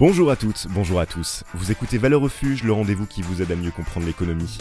Bonjour à toutes, bonjour à tous. Vous écoutez Valeur Refuge, le rendez-vous qui vous aide à mieux comprendre l'économie.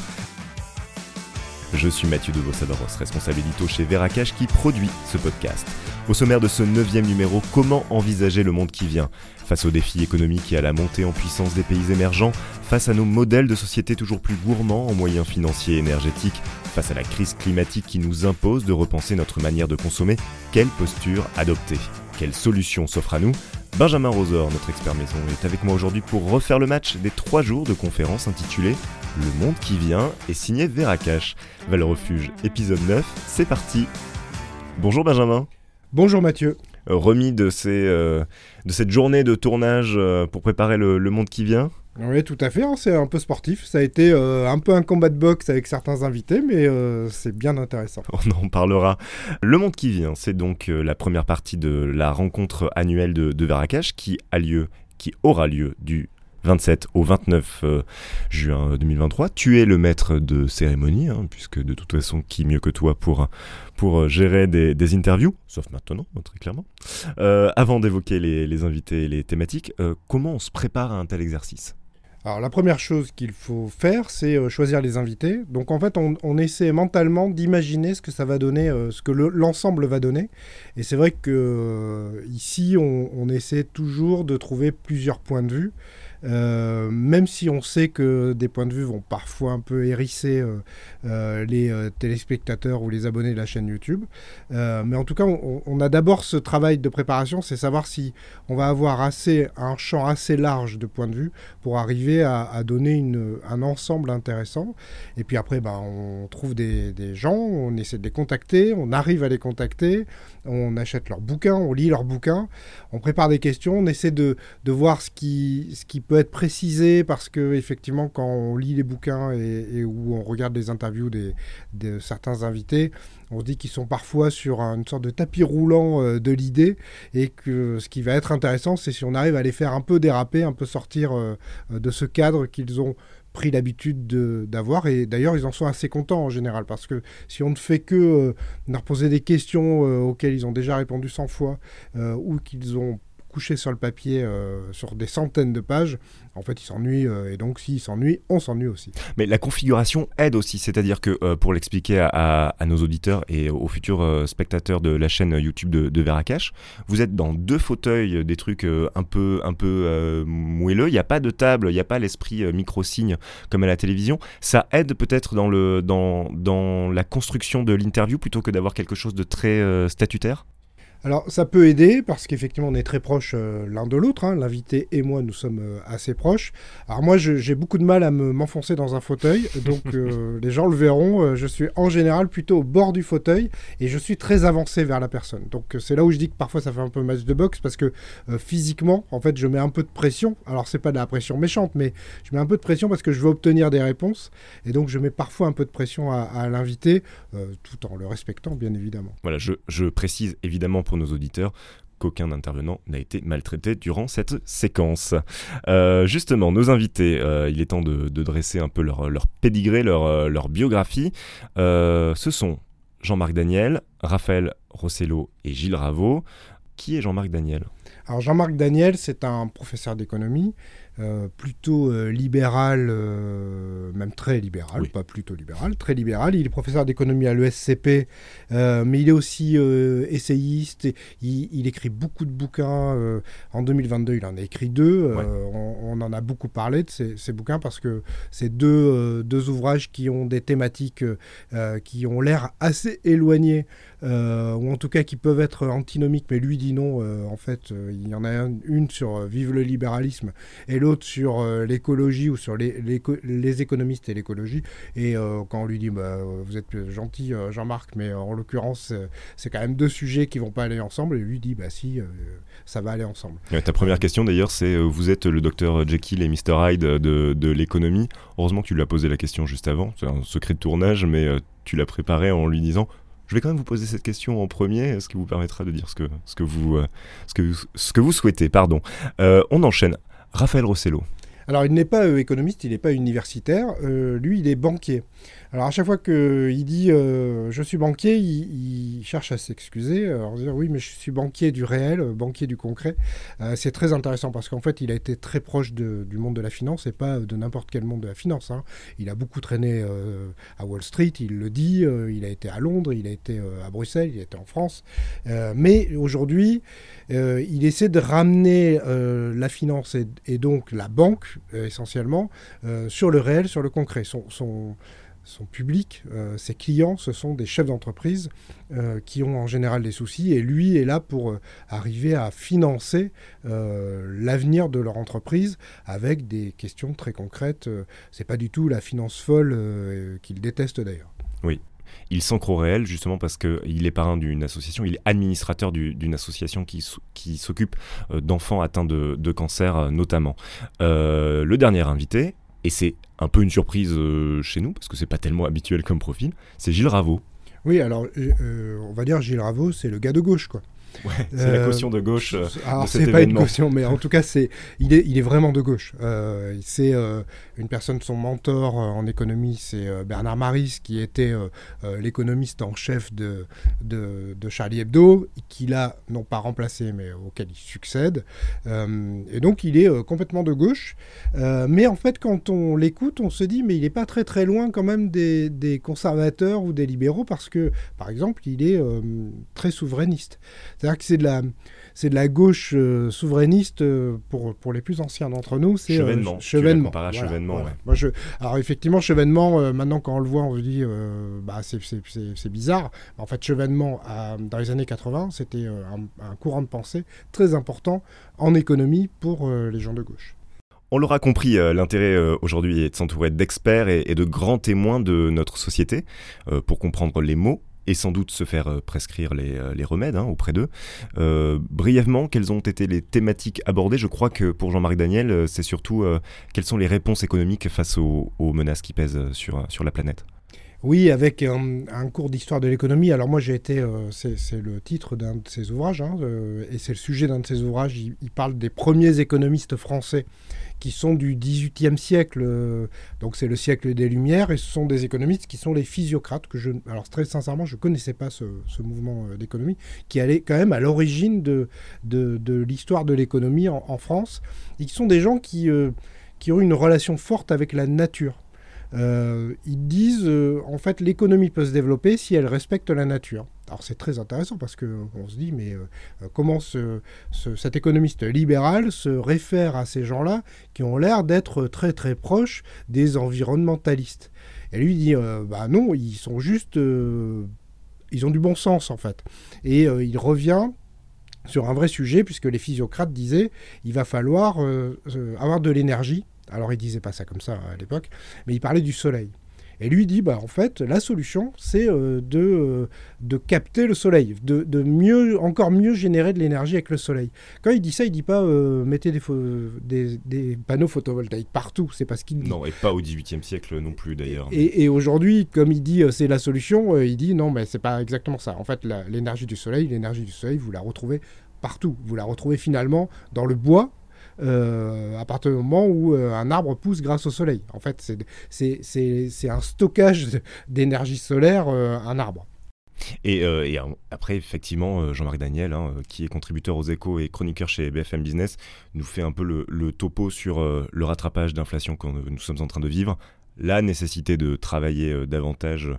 Je suis Mathieu de Vossadoros, responsable chez Veracash qui produit ce podcast. Au sommaire de ce neuvième numéro, comment envisager le monde qui vient? Face aux défis économiques et à la montée en puissance des pays émergents, face à nos modèles de société toujours plus gourmands en moyens financiers et énergétiques, face à la crise climatique qui nous impose de repenser notre manière de consommer, quelle posture adopter? Quelle solution s'offre à nous? Benjamin Rosor, notre expert maison, est avec moi aujourd'hui pour refaire le match des trois jours de conférence intitulée Le monde qui vient et signé Veracash. Val Refuge, épisode 9, c'est parti. Bonjour Benjamin. Bonjour Mathieu. Remis de, ces, euh, de cette journée de tournage euh, pour préparer le, le monde qui vient oui, tout à fait, hein, c'est un peu sportif. Ça a été euh, un peu un combat de boxe avec certains invités, mais euh, c'est bien intéressant. On en parlera. Le monde qui vient, c'est donc euh, la première partie de la rencontre annuelle de, de qui a lieu, qui aura lieu du 27 au 29 juin 2023. Tu es le maître de cérémonie, hein, puisque de toute façon, qui mieux que toi pour, gérer des, interviews, sauf maintenant, très clairement. Avant d'évoquer les, invités et les thématiques, comment on se prépare à un tel exercice? Alors la première chose qu'il faut faire, c'est euh, choisir les invités. Donc en fait, on, essaie mentalement d'imaginer ce que ça va donner, euh, ce que l'ensemble le, va donner. Et c'est vrai que euh, ici, on, essaie toujours de trouver plusieurs points de vue. Euh, même si on sait que des points de vue vont parfois un peu hérisser euh, euh, les téléspectateurs ou les abonnés de la chaîne YouTube. mais en tout cas, on, a d'abord ce travail de préparation, c'est savoir si on va avoir assez, un champ assez large de points de vue pour arriver à, donner une, un ensemble intéressant. Et puis après, ben, on trouve des, gens, on essaie de les contacter, on arrive à les contacter, on achète leurs bouquins, on lit leurs bouquins, on prépare des questions, on essaie de, de voir ce qui, ce qui peut être précisé parce que effectivement quand on lit les bouquins et, où on regarde les interviews des, de certains invités, on dit qu'ils sont parfois sur une sorte de tapis roulant euh, de l'idée et que ce qui va être intéressant, c'est si on arrive à les faire un peu déraper, un peu sortir euh, de ce cadre qu'ils ont pris l'habitude d'avoir. Et d'ailleurs ils en sont assez contents en général parce que si on ne fait que euh, leur poser des questions euh, auxquelles ils ont déjà répondu 100 fois euh, ou qu'ils ont couché sur le papier euh, sur des centaines de pages, en fait, ils s'ennuient. Euh, et donc, s'ils s'ennuient, on s'ennuie aussi. Mais la configuration aide aussi. C'est-à-dire que, euh, pour l'expliquer à, nos auditeurs et aux futurs spectateurs de la chaîne YouTube de, de Veracash, vous êtes dans deux fauteuils, des trucs un peu, un peu moelleux. Il n'y a pas de table, il n'y a pas l'esprit micro-signe comme à la télévision. Ça aide peut-être dans, dans, dans la construction de l'interview plutôt que d'avoir quelque chose de très statutaire? Alors ça peut aider parce qu'effectivement on est très proches euh, l'un de l'autre, hein. l'invité et moi nous sommes euh, assez proches. Alors moi j'ai beaucoup de mal à m'enfoncer me, dans un fauteuil, donc euh, les gens le verront, je suis en général plutôt au bord du fauteuil et je suis très avancé vers la personne. Donc c'est là où je dis que parfois ça fait un peu match de boxe parce que physiquement en fait je mets un peu de pression, alors c'est pas de la pression méchante mais je mets un peu de pression parce que je veux obtenir des réponses et donc je mets parfois un peu de pression à, à l'invité tout en le respectant bien évidemment. Voilà, je, je précise évidemment pour nos auditeurs qu'aucun intervenant n'a été maltraité durant cette séquence. Euh, justement, nos invités, euh, il est temps de, dresser un peu leur, leur pédigré, leur, euh, biographie. Ce sont Jean-Marc Daniel, Raphaël Rossello et Gilles Raveau. Qui est Jean-Marc Daniel? Alors Jean-Marc Daniel, c'est un professeur d'économie euh, plutôt euh, libéral, euh, même très libéral, oui. pas plutôt libéral, très libéral. Il est professeur d'économie à l'ESCP, mais il est aussi essayiste. Et il, il, écrit beaucoup de bouquins. En 2022, il en a écrit deux. Ouais. On, on, en a beaucoup parlé de ces, ces bouquins parce que c'est deux, deux, ouvrages qui ont des thématiques qui ont l'air assez éloignées, ou en tout cas qui peuvent être antinomiques, mais lui dit non. en fait, il y en a une sur Vive le libéralisme et l'autre sur euh, l'écologie ou sur les, économistes et l'écologie. Et euh, quand on lui dit bah, Vous êtes gentil, euh, Jean-Marc, mais en l'occurrence, c'est quand même deux sujets qui vont pas aller ensemble. Et lui dit Bah si, ça va aller ensemble. Ta première question d'ailleurs, c'est Vous êtes le docteur Jekyll et Mr. Hyde de, l'économie. Heureusement tu lui as posé la question juste avant. C'est un secret de tournage, mais tu l'as préparé en lui disant je vais quand même vous poser cette question en premier, ce qui vous permettra de dire ce que, ce que, vous, euh, ce que, ce que vous souhaitez. Pardon. Euh, on enchaîne. Raphaël Rossello. Alors, il n'est pas économiste, il n'est pas universitaire. lui, il est banquier. Alors à chaque fois qu'il dit euh, je suis banquier, il, cherche à s'excuser, alors dire oui mais je suis banquier du réel, euh, banquier du concret. Euh, c'est très intéressant parce qu'en fait il a été très proche du monde de la finance et pas de n'importe quel monde de la finance. Hein. Il a beaucoup traîné à Wall Street, il le dit, il a été à Londres, il a été à Bruxelles, il a été en France. mais aujourd'hui il essaie de ramener la finance et, donc la banque essentiellement sur le réel, sur le concret. Son, son, public, euh, ses clients, ce sont des chefs d'entreprise euh, qui ont en général des soucis et lui est là pour euh, arriver à financer l'avenir de leur entreprise avec des questions très concrètes. c'est pas du tout la finance folle qu'il déteste d'ailleurs. Oui, il s'ancre au réel justement parce qu'il est parrain d'une association, il est administrateur d'une association qui, s'occupe d'enfants atteints de, cancer notamment. le dernier invité, et c'est un peu une surprise euh, chez nous, parce que c'est pas tellement habituel comme profil, c'est Gilles Raveau. Oui, alors euh, on va dire Gilles Raveau, c'est le gars de gauche, quoi. Ouais, c'est la euh, caution de gauche. Euh, alors c'est pas une caution, mais en tout cas c'est, il est, il est vraiment de gauche. Euh, c'est une personne, son mentor en économie, c'est Bernard Maris, qui était l'économiste en chef de, de, de, Charlie Hebdo, qui l'a non pas remplacé, mais auquel il succède. et donc il est complètement de gauche. mais en fait, quand on l'écoute, on se dit, mais il n'est pas très très loin quand même des, des, conservateurs ou des libéraux, parce que, par exemple, il est très souverainiste. C'est-à-dire que c'est de la, c'est de la gauche euh, souverainiste euh, pour, pour les plus anciens d'entre nous. C'est euh, chevènement. chevènement. chevènement Moi, je, alors effectivement, chevènement, maintenant quand on le voit, on se dit, bah, c'est bizarre. En fait, chevènement, dans les années 80, c'était un, courant de pensée très important en économie pour les gens de gauche. On l'aura compris, l'intérêt aujourd'hui est de s'entourer d'experts et, et, de grands témoins de notre société pour comprendre les mots et sans doute se faire euh, prescrire les, euh, remèdes hein, auprès d'eux. Euh, brièvement, quelles ont été les thématiques abordées? Je crois que pour Jean-Marie Daniel, c'est surtout quelles sont les réponses économiques face aux, menaces qui pèsent sur, sur la planète oui, avec un, cours d'histoire de l'économie. Alors moi, j'ai été, c'est le titre d'un de ses ouvrages, hein, et c'est le sujet d'un de ses ouvrages. il, parle des premiers économistes français qui sont du XVIIIe siècle, euh, donc c'est le siècle des Lumières, et ce sont des économistes qui sont les physiocrates, que je, alors très sincèrement, je ne connaissais pas ce, mouvement euh, d'économie, qui allait quand même à l'origine de, l'histoire de l'économie en, France, et qui sont des gens euh, qui ont une relation forte avec la nature. Euh, ils disent, euh, en fait, l'économie peut se développer si elle respecte la nature. Alors c'est très intéressant parce qu'on se dit, mais euh, comment cet économiste libéral se réfère à ces gens-là qui ont l'air d'être très très proches des environnementalistes? Et lui dit, bah non, ils sont juste... ils ont du bon sens en fait. Et il revient sur un vrai sujet, puisque les physiocrates disaient il va falloir avoir de l'énergie alors il disait pas ça comme ça à l'époque, mais il parlait du soleil. Et lui dit, bah, en fait, la solution, c'est euh, de, euh, de capter le soleil, de, de, mieux, encore mieux générer de l'énergie avec le soleil. Quand il dit ça, il dit pas euh, mettez des, des, des, panneaux photovoltaïques partout, c'est pas ce qu'il dit. Non, et pas au XVIIIe siècle non plus d'ailleurs. Et, et aujourd'hui, comme il dit c'est la solution, il dit non, mais c'est pas exactement ça. En fait, l'énergie du soleil, l'énergie du soleil, vous la retrouvez partout. Vous la retrouvez finalement dans le bois, euh, à partir du moment où euh, un arbre pousse grâce au soleil. En fait, c'est un stockage d'énergie solaire, euh, un arbre. Et, après, effectivement, Jean-Marie Daniel, hein, qui est contributeur aux échos et chroniqueur chez BFM Business, nous fait un peu le, le topo sur le rattrapage d'inflation que nous sommes en train de vivre la nécessité de travailler euh, davantage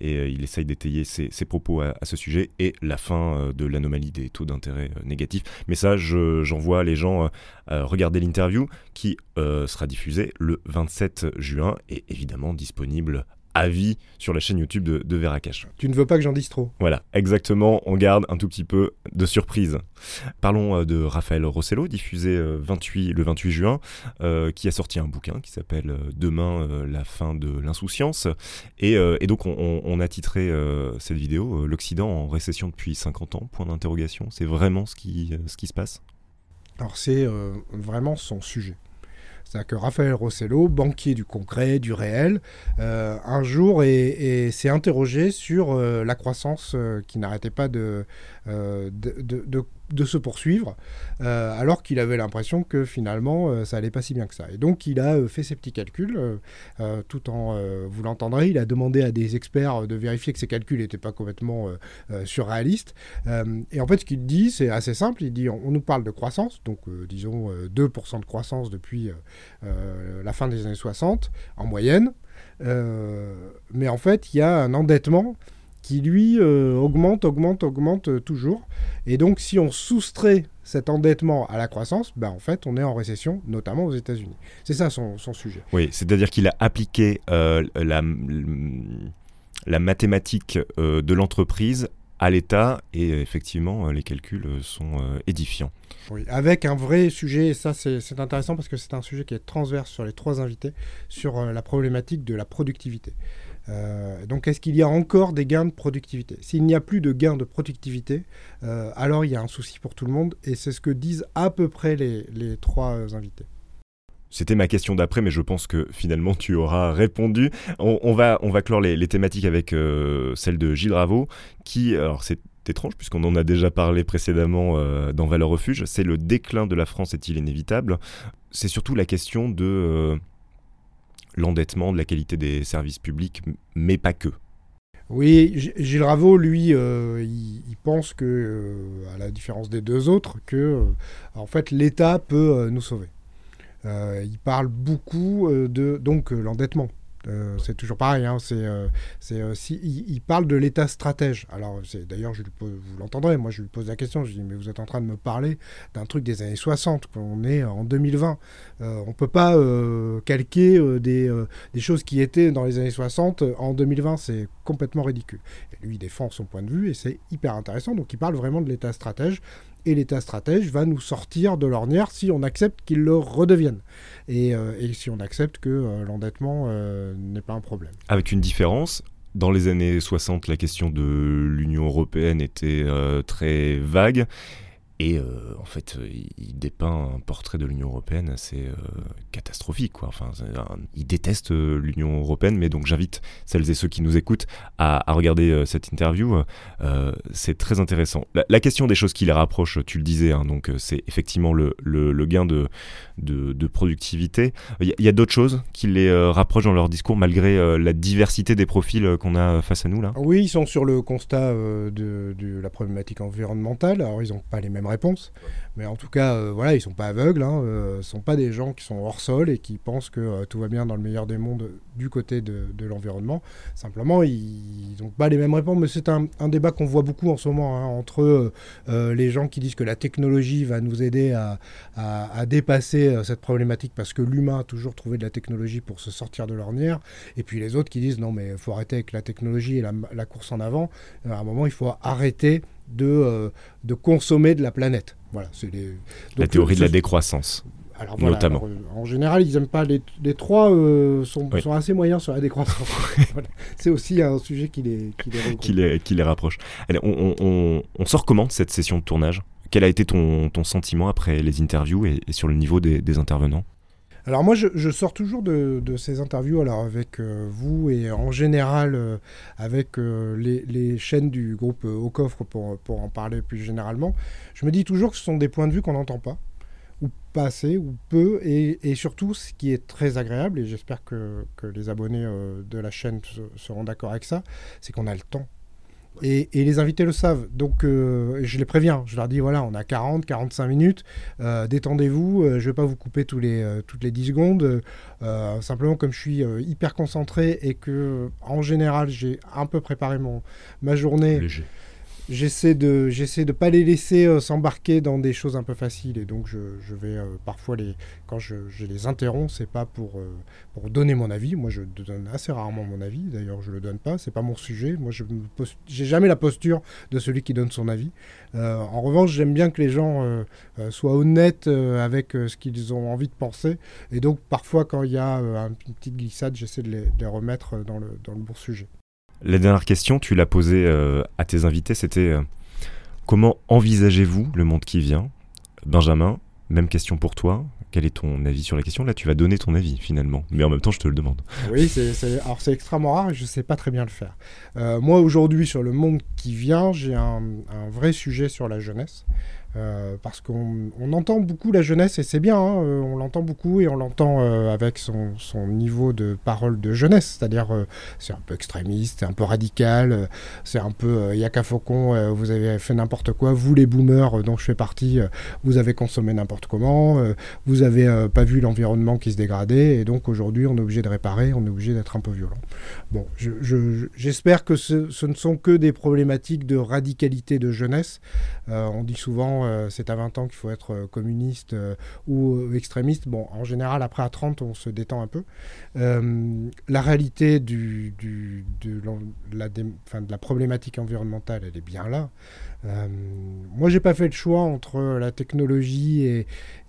et euh, il essaye d'étayer ses, propos à, ce sujet et la fin euh, de l'anomalie des taux d'intérêt négatifs. Mais ça, j'envoie les gens regarder l'interview qui sera diffusée le 27 juin et évidemment disponible avis sur la chaîne YouTube de, de Veracash. Tu ne veux pas que j'en dise trop? Voilà, exactement, on garde un tout petit peu de surprise. Parlons euh, de Raphaël Rossello, diffusé 28, euh, le 28 juin, euh, qui a sorti un bouquin qui s'appelle Demain, la fin de l'insouciance. Et, donc on, a titré cette vidéo L'Occident en récession depuis 50 ans, point d'interrogation. C'est vraiment ce qui, ce qui se passe? Alors c'est vraiment son sujet. C'est-à-dire que Raphaël Rossello, banquier du concret, du réel, euh, un jour s'est interrogé sur euh, la croissance euh, qui n'arrêtait pas de, se poursuivre, euh, alors qu'il avait l'impression que finalement euh, ça allait pas si bien que ça. Et donc il a euh, fait ses petits calculs, tout en, vous l'entendrez, il a demandé à des experts de vérifier que ses calculs n'étaient pas complètement surréalistes. et en fait ce qu'il dit, c'est assez simple, il dit on, nous parle de croissance, donc disons 2% de croissance depuis la fin des années 60 en moyenne, mais en fait il y a un endettement qui lui euh, augmente, augmente, augmente euh, toujours. Et donc si on soustrait cet endettement à la croissance, ben, en fait on est en récession, notamment aux États-Unis. C'est ça son, sujet. Oui, c'est-à-dire qu'il a appliqué euh, la, la, mathématique de l'entreprise à l'État et effectivement les calculs sont édifiants. Oui, avec un vrai sujet, et ça c'est intéressant parce que c'est un sujet qui est transverse sur les trois invités, sur la problématique de la productivité. Euh, donc est-ce qu'il y a encore des gains de productivité? S'il n'y a plus de gains de productivité, euh, alors il y a un souci pour tout le monde et c'est ce que disent à peu près les, trois euh, invités. C'était ma question d'après, mais je pense que finalement tu auras répondu. On, va, on va clore les, thématiques avec celle de Gilles Raveau, qui, alors c'est étrange puisqu'on en a déjà parlé précédemment dans Valeur Refuge, c'est le déclin de la France est-il inévitable? C'est surtout la question de l'endettement, de la qualité des services publics, mais pas que. Oui, Gilles Raveau, lui, euh, il, pense que, euh, à la différence des deux autres, que euh, en fait l'État peut nous sauver. il parle beaucoup de donc l'endettement. Euh, c'est toujours pareil. Hein, c'est, euh, euh, si, il, parle de l'État stratège. Alors, c'est, d'ailleurs, je vous l'entendrez. Moi, je lui pose la question. Je dis, mais vous êtes en train de me parler d'un truc des années 60. On est en 2020. on ne peut pas calquer des, des, choses qui étaient dans les années 60 en 2020. C'est complètement ridicule. Lui, il défend son point de vue et c'est hyper intéressant. Donc, il parle vraiment de l'État stratège et l'État stratège va nous sortir de l'ornière si on accepte qu'il le redevienne. Et, euh, si on accepte que euh, l'endettement euh, n'est pas un problème. Avec une différence, dans les années 60, la question de l'Union européenne était très vague. Et euh, en fait, il dépeint un portrait de l'Union européenne assez euh, catastrophique. Quoi. Enfin, il déteste euh, l'Union européenne, mais donc j'invite celles et ceux qui nous écoutent à, regarder cette interview. c'est très intéressant. La, question des choses qui les rapprochent, tu le disais, hein, donc c'est effectivement le, gain de, de, productivité. Il y a, d'autres choses qui les rapprochent dans leur discours malgré la diversité des profils qu'on a face à nous là? Oui, ils sont sur le constat de, de la problématique environnementale. Alors, ils n'ont pas les mêmes réponse. Mais en tout cas, euh, voilà, ils sont pas aveugles, hein, euh, sont pas des gens qui sont hors sol et qui pensent que euh, tout va bien dans le meilleur des mondes du côté de, l'environnement. Simplement, ils n'ont pas les mêmes réponses. Mais c'est un, débat qu'on voit beaucoup en ce moment hein, entre les gens qui disent que la technologie va nous aider à, dépasser cette problématique parce que l'humain a toujours trouvé de la technologie pour se sortir de l'ornière, et puis les autres qui disent non mais il faut arrêter avec la technologie et la course en avant. À un moment, il faut arrêter de, euh, de consommer de la planète. Voilà, c'est la théorie de la décroissance. Alors, notamment. Euh, en général, ils n'aiment pas les, les trois euh, sont, sont, assez moyens sur la décroissance. C'est aussi un sujet qui les qui les, qui les, qui les rapproche. Allez, on, on, on, sort comment de cette session de tournage Quel a été ton, ton sentiment après les interviews et, sur le niveau des, des intervenants? Alors moi, je, sors toujours de, ces interviews alors avec euh, vous et en général euh, avec euh, les, chaînes du groupe Au Coffre pour, en parler plus généralement. Je me dis toujours que ce sont des points de vue qu'on n'entend pas, ou pas assez, ou peu, et, surtout ce qui est très agréable, et j'espère que, les abonnés de la chaîne seront d'accord avec ça, c'est qu'on a le temps et, les invités le savent. Donc, euh, je les préviens. Je leur dis voilà, on a 40, 45 minutes. Euh, détendez-vous. Euh, je ne vais pas vous couper toutes les 10 secondes. simplement, comme je suis hyper concentré et que, en général, j'ai un peu préparé mon, ma journée. Léger j'essaie de j'essaie de pas les laisser euh, s'embarquer dans des choses un peu faciles et donc je, je vais euh, parfois les quand je, les interromps c'est pas pour euh, pour donner mon avis. Moi je donne assez rarement mon avis. D'ailleurs je le donne pas. C'est pas mon sujet. Moi je j'ai jamais la posture de celui qui donne son avis. En revanche j'aime bien que les gens soient honnêtes avec ce qu'ils ont envie de penser. Et donc parfois quand il y a une petite glissade j'essaie de les, de les, remettre dans le dans le bon sujet la dernière question, tu l'as posée euh, à tes invités, c'était euh, comment envisagez-vous le monde qui vient? Benjamin, même question pour toi. Quel est ton avis sur la question? Là, tu vas donner ton avis finalement, mais en même temps, je te le demande. Oui, c'est, alors c'est extrêmement rare et je ne sais pas très bien le faire. Euh, moi, aujourd'hui, sur le monde qui vient, j'ai un, vrai sujet sur la jeunesse. Euh, parce qu'on entend beaucoup la jeunesse et c'est bien, hein, euh, on l'entend beaucoup et on l'entend euh, avec son, niveau de parole de jeunesse, c'est-à-dire c'est un peu extrémiste, c'est un peu radical, c'est un peu Yaka Faucon, vous avez fait n'importe quoi, vous les boomers dont je fais partie, vous avez consommé n'importe comment, vous avez pas vu l'environnement qui se dégradait et donc aujourd'hui on est obligé de réparer, on est obligé d'être un peu violent. Bon, j'espère je, que ce, ne sont que des problématiques de radicalité de jeunesse. on dit souvent euh, c'est à 20 ans qu'il faut être euh, communiste euh, ou extrémiste. Bon, en général, après à 30, on se détend un peu. la réalité de, la, problématique environnementale, elle est bien là. moi, j'ai pas fait le choix entre la technologie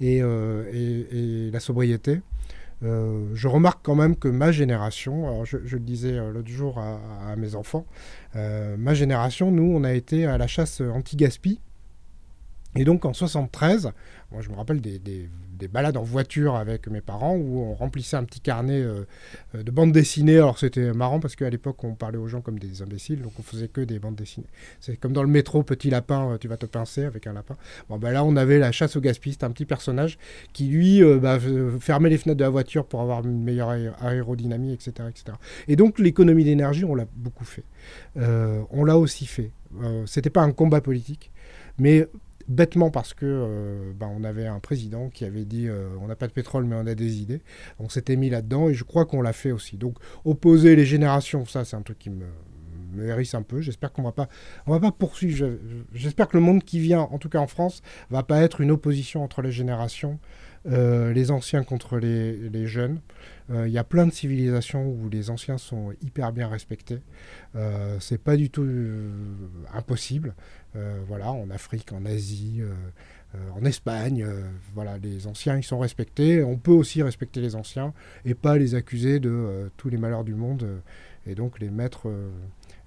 et, la sobriété. je remarque quand même que ma génération, alors je, le disais l'autre jour à, à, mes enfants, ma génération, nous, on a été à la chasse anti-gaspi. Et donc en 73, moi je me rappelle des, des, balades en voiture avec mes parents où on remplissait un petit carnet euh, de bandes dessinées. Alors c'était marrant parce qu'à l'époque on parlait aux gens comme des imbéciles, donc on faisait que des bandes dessinées. C'est comme dans le métro, petit lapin, euh, tu vas te pincer avec un lapin. Bon ben là on avait la chasse au gaspiste, un petit personnage qui lui euh, bah, fermait les fenêtres de la voiture pour avoir une meilleure aérodynamie, etc. etc. Et donc l'économie d'énergie, on l'a beaucoup fait. on l'a aussi fait. c'était pas un combat politique, mais bêtement parce que euh, ben, on avait un président qui avait dit euh, on n'a pas de pétrole mais on a des idées. On s'était mis là-dedans et je crois qu'on l'a fait aussi. Donc opposer les générations, ça c'est un truc qui me, me hérisse un peu. J'espère qu'on va pas on va pas poursuivre. J'espère que le monde qui vient, en tout cas en France, va pas être une opposition entre les générations. Euh, les anciens contre les, jeunes. Il y a plein de civilisations où les anciens sont hyper bien respectés. Euh, c'est pas du tout impossible. Euh, voilà, en Afrique, en Asie, euh, euh, en Espagne, voilà, les anciens ils sont respectés. On peut aussi respecter les anciens et pas les accuser de tous les malheurs du monde et donc les mettre,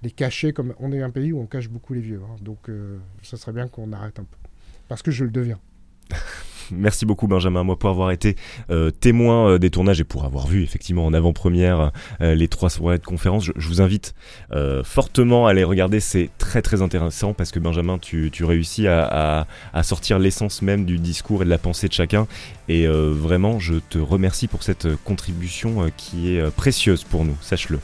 les cacher comme on est un pays où on cache beaucoup les vieux. Hein. donc ça serait bien qu'on arrête un peu parce que je le deviens. Merci beaucoup Benjamin, moi pour avoir été euh, témoin euh, des tournages et pour avoir vu effectivement en avant-première euh, les trois soirées de conférence. Je, vous invite fortement à les regarder, c'est très très intéressant parce que Benjamin, tu, réussis à sortir l'essence même du discours et de la pensée de chacun. Et vraiment, je te remercie pour cette contribution qui est précieuse pour nous, sache-le.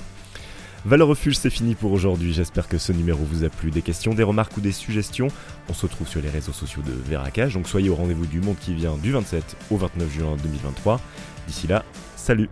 Valeur Refuge, c'est fini pour aujourd'hui. J'espère que ce numéro vous a plu. Des questions, des remarques ou des suggestions, on se retrouve sur les réseaux sociaux de Veracage. Donc soyez au rendez-vous du monde qui vient du 27 au 29 juin 2023. D'ici là, salut